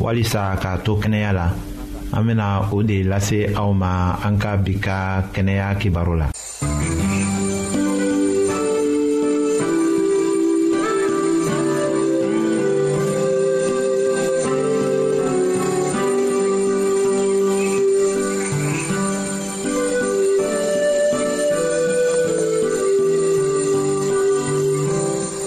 walisa k'a to kɛnɛya la an bena o de lase aw ma an ka bi ka kɛnɛya kibaru la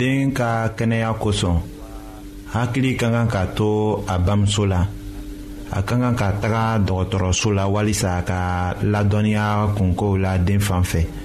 den ka kɛnɛya kosɔn hakili ka kan k'a to a bamuso la a ka kan ka taga dɔgɔtɔrɔso la walisa a ka ladɔnniya kunkow la den fan fɛ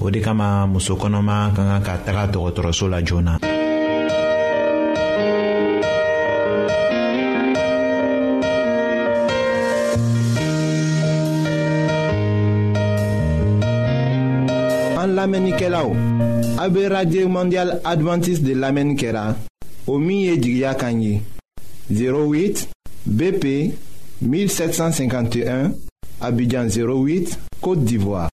o de kama muso kɔnɔma ka kan ka taga dɔgɔtɔrɔso la joona an lamɛnnikɛlaw a be radio mondial advantiste de lamɛnni kɛra o min ye jigiya kan ye 08 bp 1751 abidjan 08 côte d'ivoire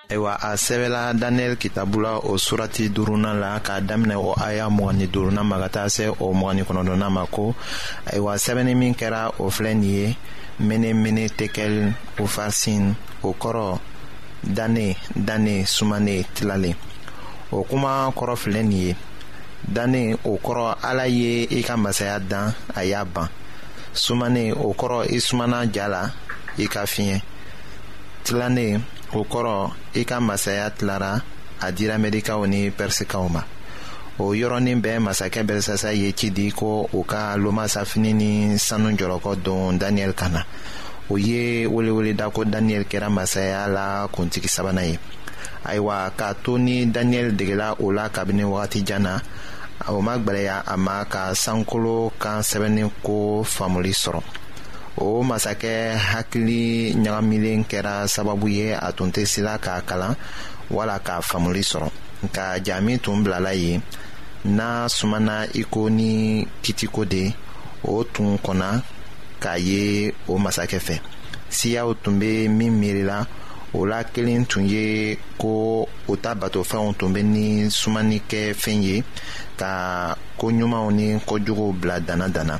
ayiwa a sɛbɛla daniyɛli kitabu la o surati duurunan la k'a daminɛ o aya mɔgɔn ni duurunan ma ka taa se o mɔgɔn ni kɔnɔntɔnnan ma ko ayiwa sɛbɛnni min kɛra o filɛ nin ye menemene tekɛl ufasin o kɔrɔ dane dane sumane tilalen o kuma kɔrɔ filɛ nin ye dane o kɔrɔ ala ye i ka masaya dan a y'a ban sumane o kɔrɔ i sumana ja la i ka fiɲɛ tilannen o kɔrɔ i ka masaya tilara a dira mɛdikaw ni pɛrisikaw ma o yɔrɔnin bɛɛ masakɛ bɛrisasa ye ci di ko u ka lomasafini ni sanu jɔlɔkɔ don daniyɛli kan na o ye weleweleda ko daniyɛli kɛra masaya la kuntigi sabanan ye ayiwa k'a to ni daniyɛli degela o la kabini wagati jan na o ma gwɛlɛya a ma ka sankolo kan sɛbɛnni ko faamuli sɔrɔ o masakɛ hakili ɲagamilen kɛra sababu ye a tun tɛ sila k'a kalan wala k'a faamuli sɔrɔ nka jaa min tun bilala yen n'a sumana iko ni kitiko de o tun kɔnna k'a ye o masakɛ fɛ siyaw tun bɛ min miirila o la kelen tun ye ko u ta batofɛnw tun bɛ ni sumani kɛ fɛn ye ka ko ɲumanw ni ko juguw bila dana dana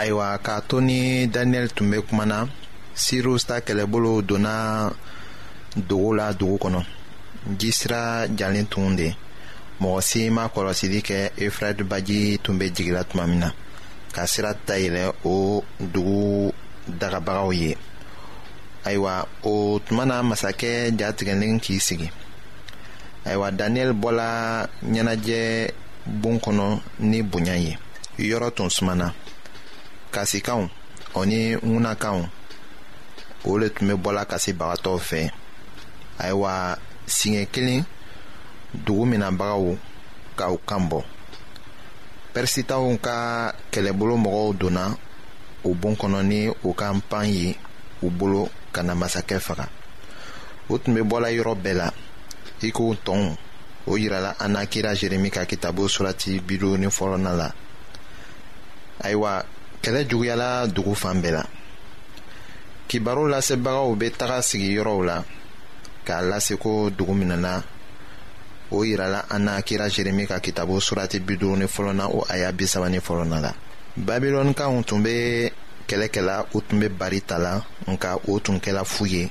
ayiwa k'a to ni daniyɛli tun bɛ kuma na sirusa kɛlɛbolo donna dogo la dugu kɔnɔ ji sira jalen tun de mɔgɔ si ma kɔlɔsili kɛ efirati baji tun bɛ jigila tuma min na ka sira dayɛlɛ o dugu dagabagaw ye ayiwa o tuma na masakɛ jatigɛlen k'i sigi ayiwa daniyɛli bɔla ɲɛnajɛ bon kɔnɔ ni bonya ye yɔrɔ tun sumana kasikanw o ni ŋunakanw o le tun bɛ bɔla kasi bagatɔw fɛ ayiwa siɲɛ kelen dugu minɛbagaw ka u kan bɔ pɛrisitaw ka kɛlɛbolo mɔgɔw donna u bon kɔnɔ ni u ka npan ye u bolo ka na masakɛ faga u tun bɛ bɔla yɔrɔ bɛɛ la i ko tɔnw o yirala an na kira jeremi ka kitabu surati bido ni fɔlɔna la ayiwa kɛlɛ juguyala dugu fan bɛɛ la kibaru lasebagaw bɛ taga sigi yɔrɔw la k'a lase ko dugu minɛna o yirala an na kira jeremi ka kitabu surati bido ni fɔlɔna o aya bisaba ni fɔlɔna la babilɔnikaw tun bɛ kɛlɛ kɛla u tun bɛ bari ta la nka o tun kɛla fu ye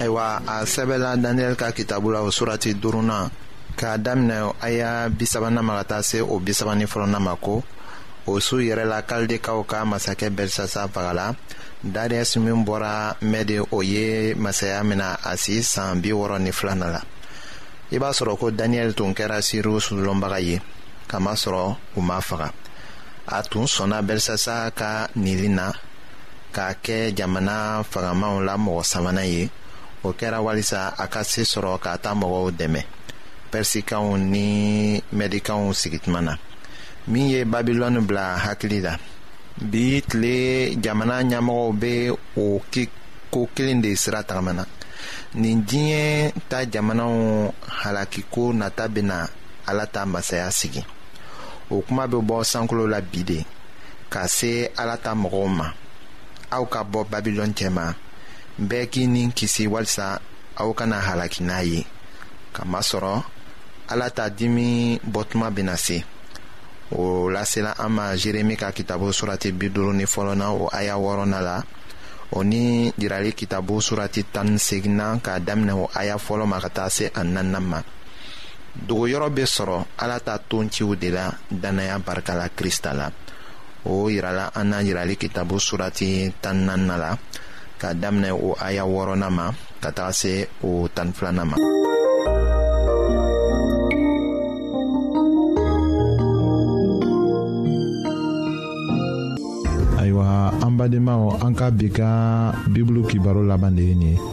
ayiwa a sɛbɛla daniyɛli ka kitabu la o surati duurunan k'a daminɛ a y'a bisabanan ma ka taa se o bisabanin fɔlɔnan ma ko o su yɛrɛ la kaldekaw ka masakɛ belisasa fagala dariyɛsi min bɔra mɛde o ye masaya mina a si san bi wɔɔrɔ ni filana la i b'a sɔrɔ ko daniyɛli tun kɛra siriw sulɔnbaga ye kamasɔrɔ u ma faga a tun sɔnna belisasa ka nili na k'a kɛ jamana fagamanw la mɔgɔ sabanan ye o kɛra walisa a ka se sɔrɔ k'a ta mɔgɔw dɛmɛ pɛrisikanw ni mɛdikanw sigituma na min ye babilɔni bila hakili la bi tile jamana ɲɛmɔgɔw bɛ o ko kelen de sira tagamana nin diɲɛ ta jamanaw halakiko nata bɛna ala ta masaya sigi o kuma bɛ bɔ sankolo la bi de ka se ala ta mɔgɔw ma aw ka bɔ babilɔn cɛma bɛɛ k'i ni kisi walisa aw kana halaki n'a ye kamasɔrɔ ala ta dimi bɔtuma bɛna se o lasela an ma jeremi ka kitabu surati bi duuru ni fɔlɔ na o aya wɔɔrɔ na la o ni jirali kitabu surati tan ni seginnan k'a daminɛ o aya fɔlɔ ma ka taa se a naaninan ma dogoyɔrɔ bɛ sɔrɔ ala ta tonciw de la dannaya barika la krista la o yirala an n'a yirali kitabu surati tan naani na la ka daminɛ o aya wɔɔrɔnan ma ka taga se o tan filanan ma. ayiwa an badenmaw an ka bi ka bibulu kibaro laban de ye nin ye.